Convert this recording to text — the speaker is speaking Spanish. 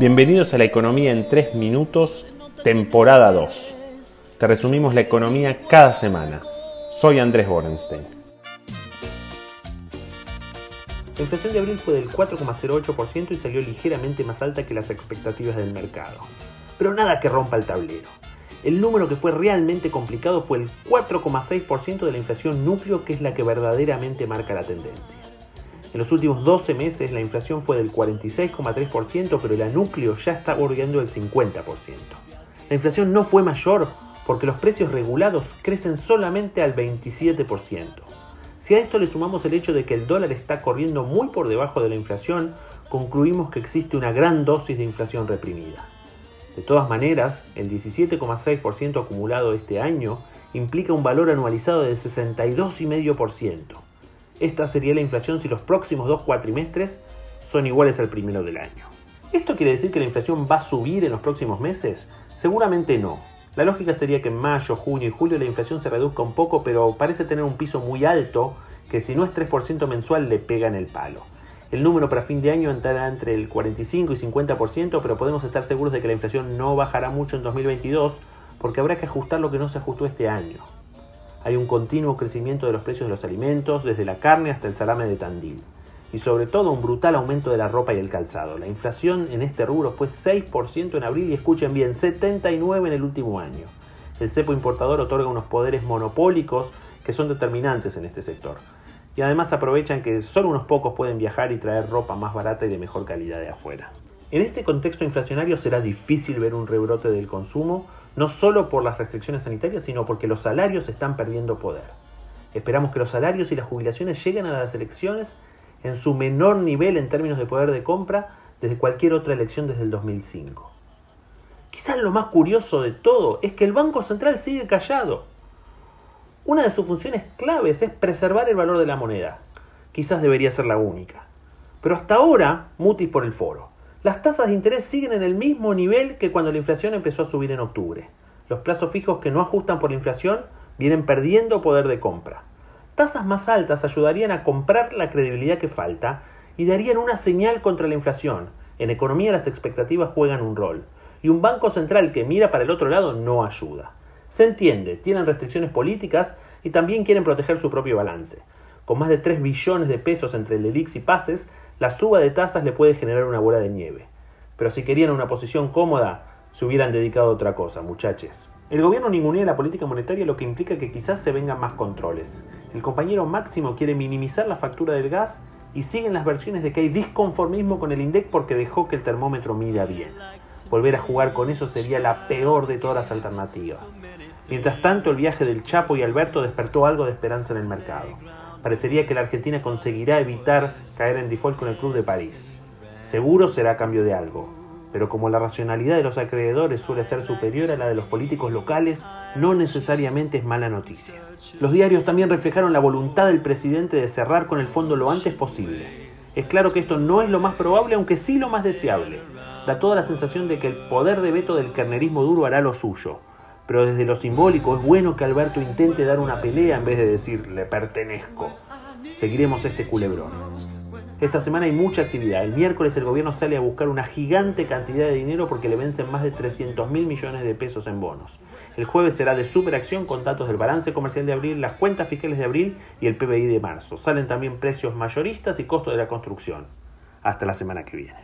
Bienvenidos a la economía en 3 minutos, temporada 2. Te resumimos la economía cada semana. Soy Andrés Borenstein. La inflación de abril fue del 4,08% y salió ligeramente más alta que las expectativas del mercado. Pero nada que rompa el tablero. El número que fue realmente complicado fue el 4,6% de la inflación núcleo, que es la que verdaderamente marca la tendencia. En los últimos 12 meses la inflación fue del 46,3%, pero el núcleo ya está bordeando el 50%. La inflación no fue mayor porque los precios regulados crecen solamente al 27%. Si a esto le sumamos el hecho de que el dólar está corriendo muy por debajo de la inflación, concluimos que existe una gran dosis de inflación reprimida. De todas maneras, el 17,6% acumulado este año implica un valor anualizado de 62,5%. Esta sería la inflación si los próximos dos cuatrimestres son iguales al primero del año. ¿Esto quiere decir que la inflación va a subir en los próximos meses? Seguramente no. La lógica sería que en mayo, junio y julio la inflación se reduzca un poco, pero parece tener un piso muy alto que si no es 3% mensual le pega en el palo. El número para fin de año entrará entre el 45 y 50%, pero podemos estar seguros de que la inflación no bajará mucho en 2022 porque habrá que ajustar lo que no se ajustó este año hay un continuo crecimiento de los precios de los alimentos, desde la carne hasta el salame de Tandil. Y sobre todo un brutal aumento de la ropa y el calzado. La inflación en este rubro fue 6% en abril y escuchen bien, 79% en el último año. El cepo importador otorga unos poderes monopólicos que son determinantes en este sector. Y además aprovechan que solo unos pocos pueden viajar y traer ropa más barata y de mejor calidad de afuera. En este contexto inflacionario será difícil ver un rebrote del consumo, no solo por las restricciones sanitarias, sino porque los salarios están perdiendo poder. Esperamos que los salarios y las jubilaciones lleguen a las elecciones en su menor nivel en términos de poder de compra desde cualquier otra elección desde el 2005. Quizás lo más curioso de todo es que el Banco Central sigue callado. Una de sus funciones claves es preservar el valor de la moneda. Quizás debería ser la única. Pero hasta ahora, mutis por el foro. Las tasas de interés siguen en el mismo nivel que cuando la inflación empezó a subir en octubre. Los plazos fijos que no ajustan por la inflación vienen perdiendo poder de compra. Tasas más altas ayudarían a comprar la credibilidad que falta y darían una señal contra la inflación. En economía las expectativas juegan un rol. Y un banco central que mira para el otro lado no ayuda. Se entiende, tienen restricciones políticas y también quieren proteger su propio balance. Con más de 3 billones de pesos entre el ELIX y pases, la suba de tasas le puede generar una bola de nieve. Pero si querían una posición cómoda, se hubieran dedicado a otra cosa, muchachos. El gobierno ningunea la política monetaria, lo que implica que quizás se vengan más controles. El compañero Máximo quiere minimizar la factura del gas y siguen las versiones de que hay disconformismo con el INDEC porque dejó que el termómetro mida bien. Volver a jugar con eso sería la peor de todas las alternativas. Mientras tanto, el viaje del Chapo y Alberto despertó algo de esperanza en el mercado parecería que la Argentina conseguirá evitar caer en default con el Club de París. Seguro será a cambio de algo, pero como la racionalidad de los acreedores suele ser superior a la de los políticos locales, no necesariamente es mala noticia. Los diarios también reflejaron la voluntad del presidente de cerrar con el fondo lo antes posible. Es claro que esto no es lo más probable, aunque sí lo más deseable. Da toda la sensación de que el poder de veto del carnerismo duro hará lo suyo pero desde lo simbólico es bueno que Alberto intente dar una pelea en vez de decir le pertenezco. Seguiremos este culebrón. Esta semana hay mucha actividad. El miércoles el gobierno sale a buscar una gigante cantidad de dinero porque le vencen más de 300 mil millones de pesos en bonos. El jueves será de superacción con datos del balance comercial de abril, las cuentas fiscales de abril y el PBI de marzo. Salen también precios mayoristas y costos de la construcción. Hasta la semana que viene.